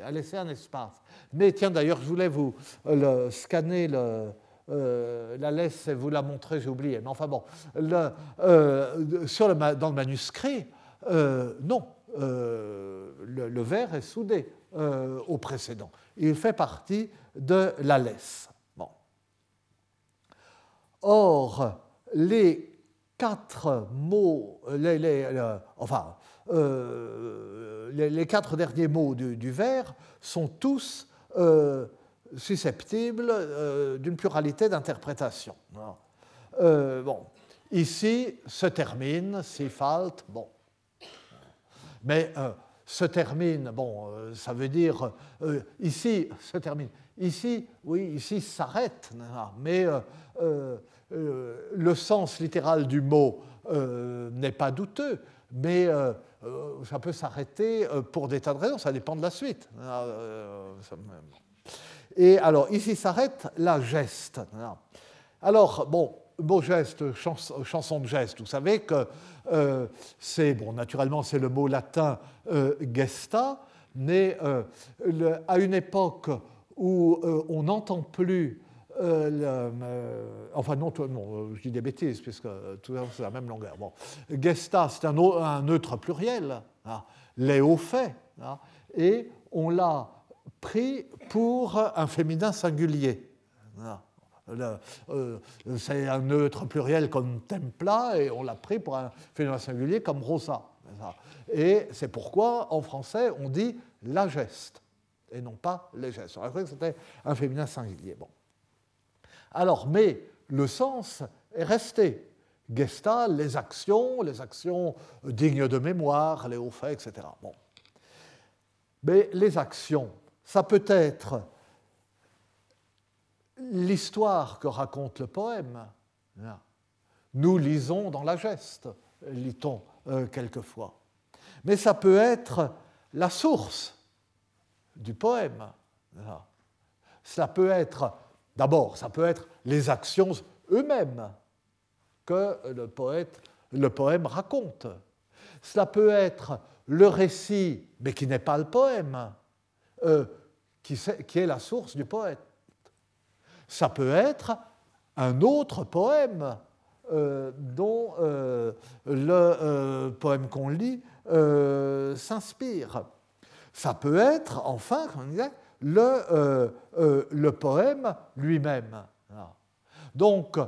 a laissé un espace. Mais tiens, d'ailleurs, je voulais vous le, scanner le, la laisse vous la montrer, j'ai oublié. Mais enfin bon, le, sur le, dans le manuscrit, non, euh, le, vers est soudé euh, au précédent. Il fait partie de la laisse. Bon. Or, les quatre mots, les, enfin, euh, les, quatre derniers mots du, vers sont tous susceptibles d'une pluralité d'interprétations. bon, ici se termine, Sifalt, bon, mais euh, se termine, bon, euh, ça veut dire, euh, ici, se termine, ici, oui, ici s'arrête, mais le sens littéral du mot n'est pas douteux, mais ça peut s'arrêter pour des tas de raisons, ça dépend de la suite. Et alors, ici s'arrête la geste. Alors, bon, beau geste, chanson de geste, vous savez que euh, c'est, bon, naturellement, c'est le mot latin euh, gesta, mais euh, à une époque où on n'entend plus enfin, non, je dis des bêtises, puisque tout c'est la même longueur. Bon. Gesta, c'est un, un, neutre pluriel, hein, léo fait, hein, et on l'a pris pour un féminin singulier. Euh, c'est un neutre pluriel comme templa et on l'a pris pour un féminin singulier comme rosa. Et c'est pourquoi en français on dit la geste et non pas les gestes. On a que c'était un féminin singulier. Bon. Alors, mais le sens est resté. Gesta, les actions, les actions dignes de mémoire, les hauts faits, etc. Bon. Mais les actions, ça peut être l'histoire que raconte le poème. Nous lisons dans la geste, lit-on euh, quelquefois. Mais ça peut être la source du poème. Ça peut être, d'abord, ça peut être les actions eux-mêmes que le, poète, le poème raconte. Cela peut être le récit, mais qui n'est pas le poème, euh, qui, est la source du poète. Ça peut être un autre poème euh, dont euh, le poème qu'on lit s'inspire. Ça peut être, enfin, le, le poème lui-même. Donc,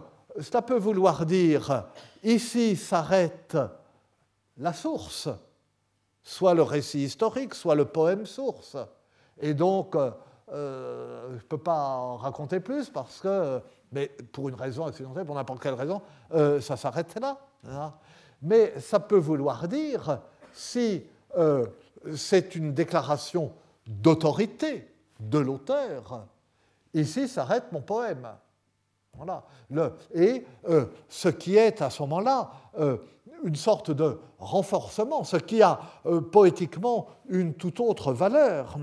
cela peut vouloir dire, ici s'arrête la source, soit le récit historique, soit le poème source. Et donc, euh, je ne peux pas en raconter plus parce que, mais pour une raison accidentelle, pour n'importe quelle raison, euh, ça s'arrête là. Hein. Mais ça peut vouloir dire, si euh, c'est une déclaration d'autorité de l'auteur, ici s'arrête mon poème. Voilà. Et ce qui est à ce moment-là une sorte de renforcement, ce qui a euh, poétiquement une toute autre valeur.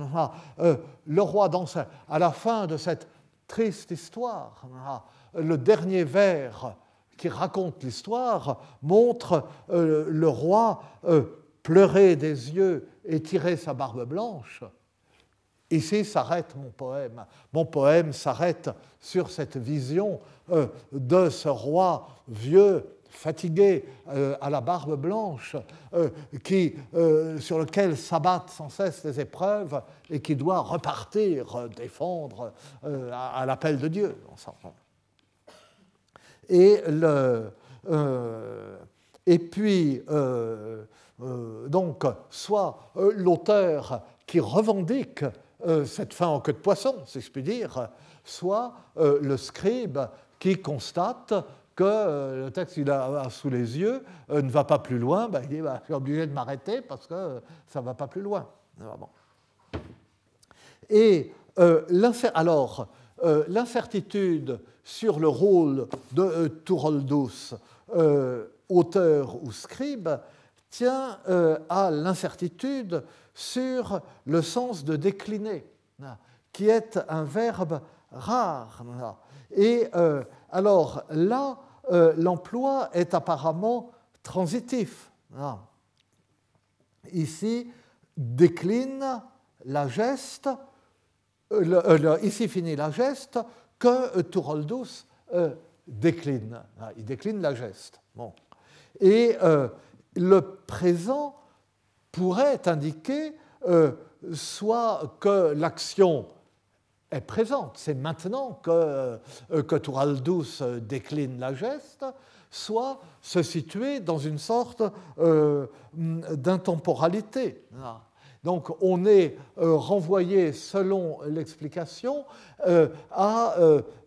Euh, le roi danse à la fin de cette triste histoire. Le dernier vers qui raconte l'histoire montre euh, le roi pleurer des yeux et tirer sa barbe blanche. Ici s'arrête mon poème. Mon poème s'arrête sur cette vision de ce roi vieux fatigué, euh, à la barbe blanche, euh, qui, euh, sur lequel s'abattent sans cesse les épreuves et qui doit repartir défendre à, l'appel de Dieu. Et, et puis, donc, soit l'auteur qui revendique cette fin en queue de poisson, si je puis dire, soit le scribe qui constate euh, le texte qu'il a sous les yeux euh, ne va pas plus loin, ben, il dit bah, je suis obligé de m'arrêter parce que euh, ça ne va pas plus loin. Et alors, l'incertitude sur le rôle de Touroldus, auteur ou scribe, tient à l'incertitude sur le sens de décliner, qui est un verbe rare. Et alors là, euh, l'emploi est apparemment transitif. Ah. Ici, décline la geste, euh, ici finit la geste que Touroldus euh, décline. Ah, il décline la geste. Et le présent pourrait indiquer soit que l'action est présente. C'est maintenant que, euh, que euh, décline la geste, soit se situer dans une sorte euh, d'intemporalité. Donc on est renvoyé, selon l'explication, à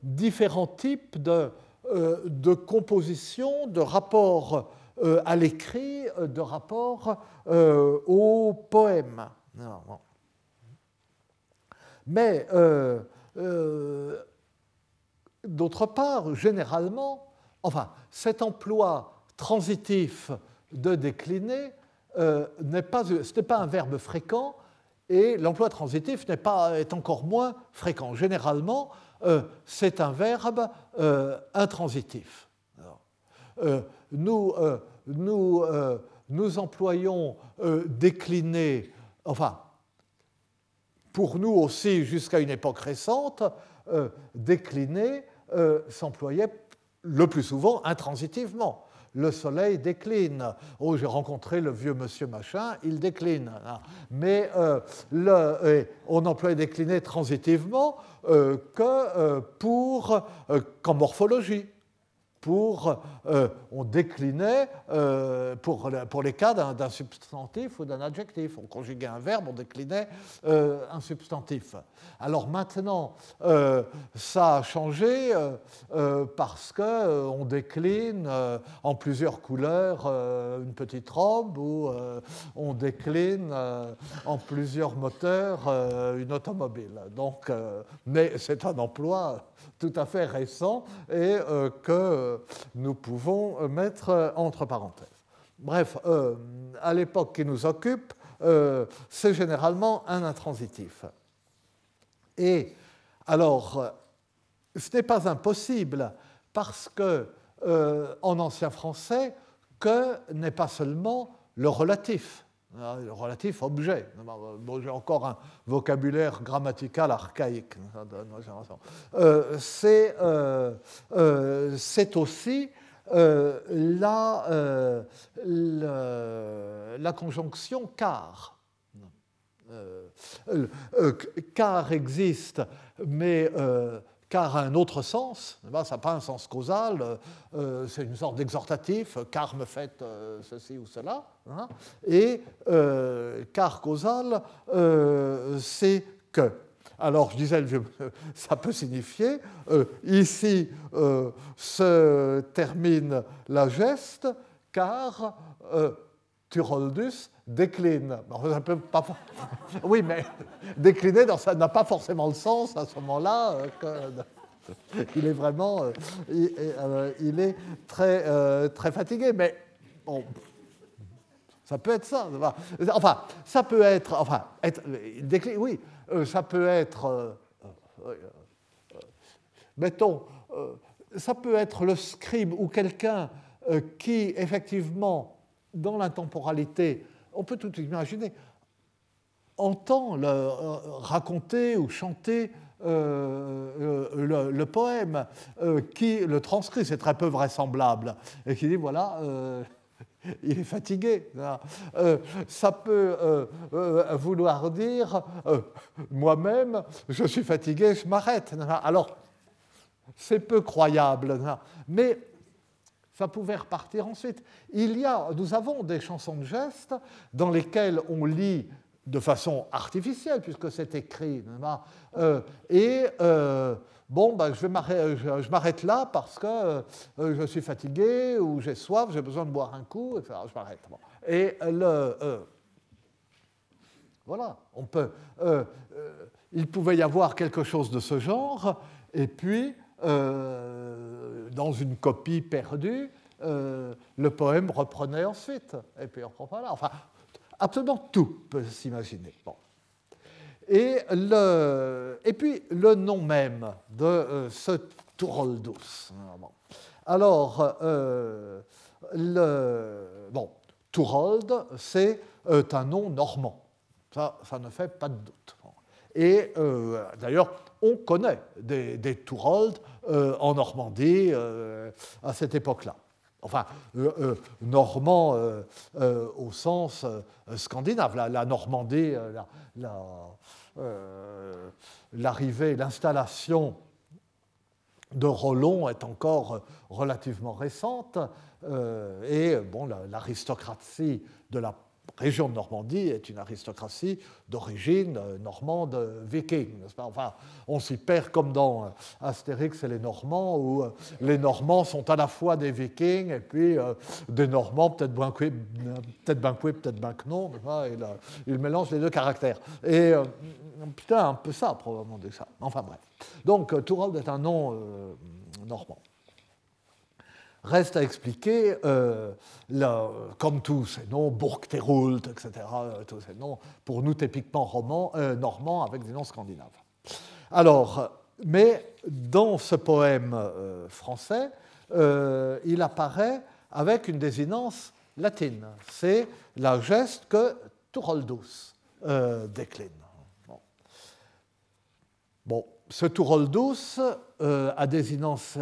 différents types de, de compositions, de rapports à l'écrit, de rapports au poème. Mais euh, euh, d'autre part, généralement, enfin, cet emploi transitif de décliner euh, n'est pas, ce n'est pas un verbe fréquent et l'emploi transitif n'est pas, est encore moins fréquent. Généralement, c'est un verbe intransitif. nous, nous, nous employons décliner, enfin, pour nous aussi jusqu'à une époque récente, euh, décliner euh, s'employait le plus souvent intransitivement. Le soleil décline. Oh, j'ai rencontré le vieux monsieur machin, il décline. Mais euh, on employait décliner transitivement que pour, qu'en morphologie pour, euh, on déclinait euh, pour, les cas d'un substantif ou d'un adjectif. On conjuguait un verbe, on déclinait euh, un substantif. Alors maintenant, ça a changé parce qu'on décline en plusieurs couleurs une petite robe ou on décline en plusieurs moteurs une automobile. Donc, mais c'est un emploi tout à fait récent et que nous pouvons mettre entre parenthèses. Bref, euh, à l'époque qui nous occupe, euh, c'est généralement un intransitif. Et alors, ce n'est pas impossible parce que en ancien français, que n'est pas seulement le relatif. Ah, relatif objet. J'ai encore un vocabulaire grammatical archaïque. Euh, euh, euh, c'est aussi la, la, conjonction car. car existe, mais car a un autre sens, ça n'a pas un sens causal, c'est une sorte d'exhortatif, car me faites ceci ou cela, hein. et car causal, c'est que. Alors, je disais, ça peut signifier, ici se termine la geste, car Turoldus décline. Oui, mais décliner, ça n'a pas forcément le sens à ce moment-là. Euh, il est vraiment, euh, euh, il, est très, très fatigué, mais bon, ça peut être ça. Enfin, ça peut être, enfin, être, oui, ça peut être, mettons, ça peut être le scribe ou quelqu'un qui, effectivement, dans l'intemporalité, on peut tout imaginer, entend euh, raconter ou chanter euh, euh, le, poème, qui le transcrit, c'est très peu vraisemblable, et qui dit voilà, il est fatigué. ça peut vouloir dire moi-même, je suis fatigué, je m'arrête. Alors, c'est peu croyable, mais ça pouvait repartir ensuite. Il y a, nous avons des chansons de gestes dans lesquelles on lit de façon artificielle, puisque c'est écrit. Euh, et euh, bon, ben, je, m'arrête là parce que euh, je suis fatigué ou j'ai soif, j'ai besoin de boire un coup, et je m'arrête. Et le, voilà, on peut. il pouvait y avoir quelque chose de ce genre, et puis euh, dans une copie perdue, euh, le poème reprenait ensuite. Et puis voilà. Enfin, absolument tout peut s'imaginer. Bon. Et, le, et puis le nom même de euh, ce Touroldus. Alors, le, bon, Tourold, c'est un nom normand. Ça, ça ne fait pas de doute. Et d'ailleurs, on connaît des, des euh, en Normandie euh, à cette époque-là. Enfin, euh, normand au sens scandinave, la, Normandie, l'arrivée, l'installation de Rollon est encore relativement récente, et bon, l'aristocratie de la région de Normandie est une aristocratie d'origine euh, normande viking. Enfin, on s'y perd comme dans euh, Astérix et les Normands, où euh, les Normands sont à la fois des vikings et puis des Normands, peut-être bien peut-être ben peut-être ben non, ils mélangent les deux caractères. Et putain, un peu ça, probablement, de ça. Enfin bref. Donc, Tourold est un nom normand. Reste à expliquer, euh, comme tous ces noms, Burgterult, etc., euh, tous ces noms, pour nous typiquement romans, euh, normands avec des noms scandinaves. Alors, mais dans ce poème français, il apparaît avec une désinence latine. C'est la geste que Turoldus décline. Bon. ce Turoldus a désinence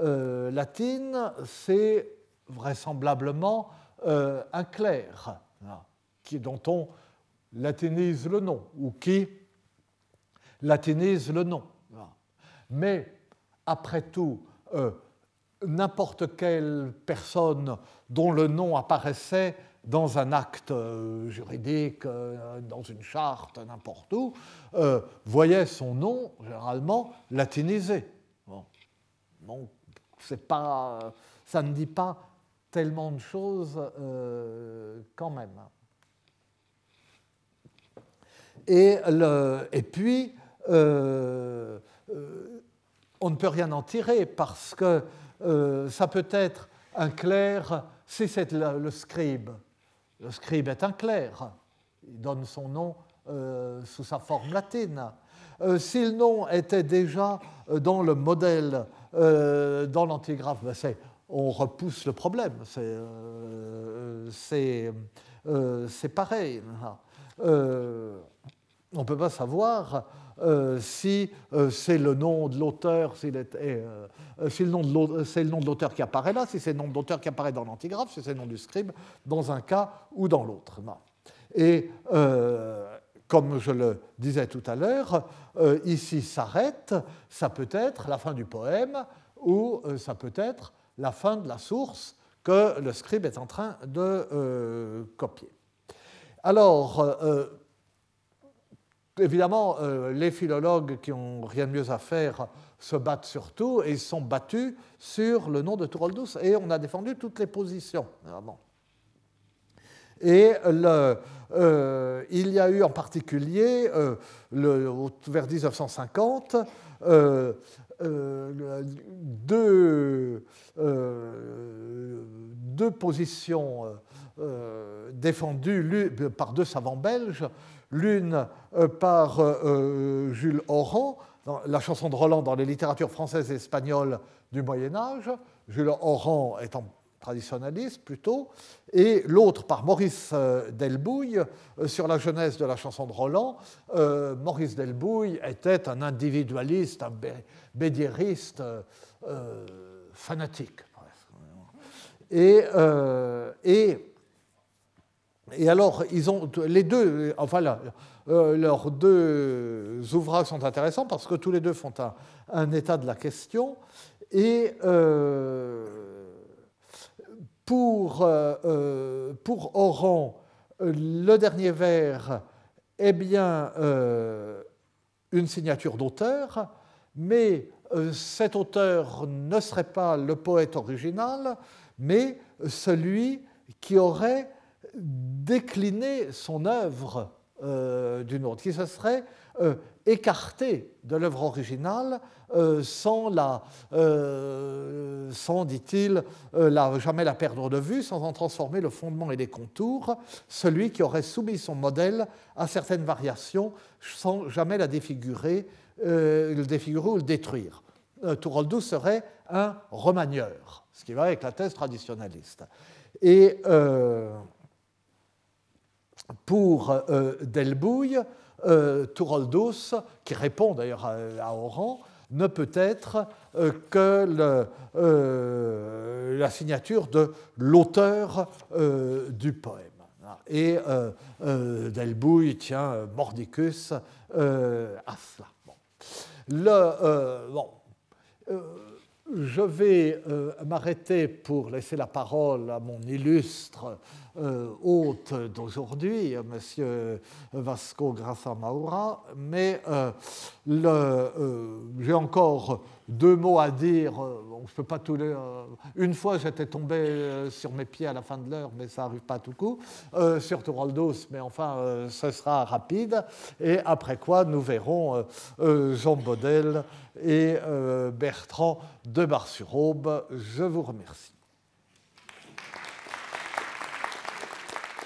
euh, latine, c'est vraisemblablement euh, un clerc hein, qui, dont on latinise le nom ou qui latinise le nom. Mais après tout, euh, n'importe quelle personne dont le nom apparaissait dans un acte juridique, dans une charte, n'importe où, voyait son nom généralement latinisé. Pas, ça ne dit pas tellement de choses euh, quand même. Et, le, et puis, euh, euh, on ne peut rien en tirer parce que ça peut être un clerc, si c'est le, scribe. Le scribe est un clerc, il donne son nom sous sa forme latine. Si le nom était déjà dans le modèle euh, dans l'antigraphe, ben, on repousse le problème, c'est euh, euh, pareil. on ne peut pas savoir si c'est le nom de l'auteur, si, si le nom de l'auteur qui apparaît là, si c'est le nom de l'auteur qui apparaît dans l'antigraphe, si c'est le nom du scribe, dans un cas ou dans l'autre. Et comme je le disais tout à l'heure, ici s'arrête, ça peut être la fin du poème ou ça peut être la fin de la source que le scribe est en train de copier. Alors, évidemment, les philologues qui n'ont rien de mieux à faire se battent surtout et ils sont battus sur le nom de Douce et on a défendu toutes les positions. Et euh, il y a eu en particulier, euh, vers 1950, euh, deux, positions défendues par deux savants belges, l'une par Jules Oran, la chanson de Roland dans les littératures françaises et espagnoles du Moyen Âge, Jules Oran étant traditionnaliste plutôt, et l'autre par Maurice euh, Delbouille euh, sur la jeunesse de la chanson de Roland. Euh, Maurice Delbouille était un individualiste, un bédiériste fanatique. Et, et, et, alors, ils ont les deux, enfin, leurs deux ouvrages sont intéressants parce que tous les deux font un état de la question. Et pour, euh, euh, pour Oran, le dernier vers est bien euh, une signature d'auteur, mais cet auteur ne serait pas le poète original, mais celui qui aurait décliné son œuvre d'une autre, qui se serait écarté de l'œuvre originale euh, sans, la, euh, sans dit-il, euh, jamais la perdre de vue, sans en transformer le fondement et les contours, celui qui aurait soumis son modèle à certaines variations sans jamais la défigurer, le défigurer ou le détruire. Touroldou serait un remanieur, ce qui va avec la thèse traditionnaliste. Et pour Delbouille, euh, qui répond d'ailleurs à, Oran, ne peut être euh, que euh, la signature de l'auteur euh, du poème. Et Delbouille tient Mordicus à cela. Bon, je vais m'arrêter pour laisser la parole à mon illustre hôte d'aujourd'hui, M. Vasco Grassa Maura, mais euh, euh, j'ai encore deux mots à dire. je peux pas les, une fois, j'étais tombé sur mes pieds à la fin de l'heure, mais ça n'arrive pas tout coup, sur Toraldos, mais enfin, ce sera rapide. Et après quoi, nous verrons Jean Baudel et Bertrand de Bar-sur-Aube. Je vous remercie.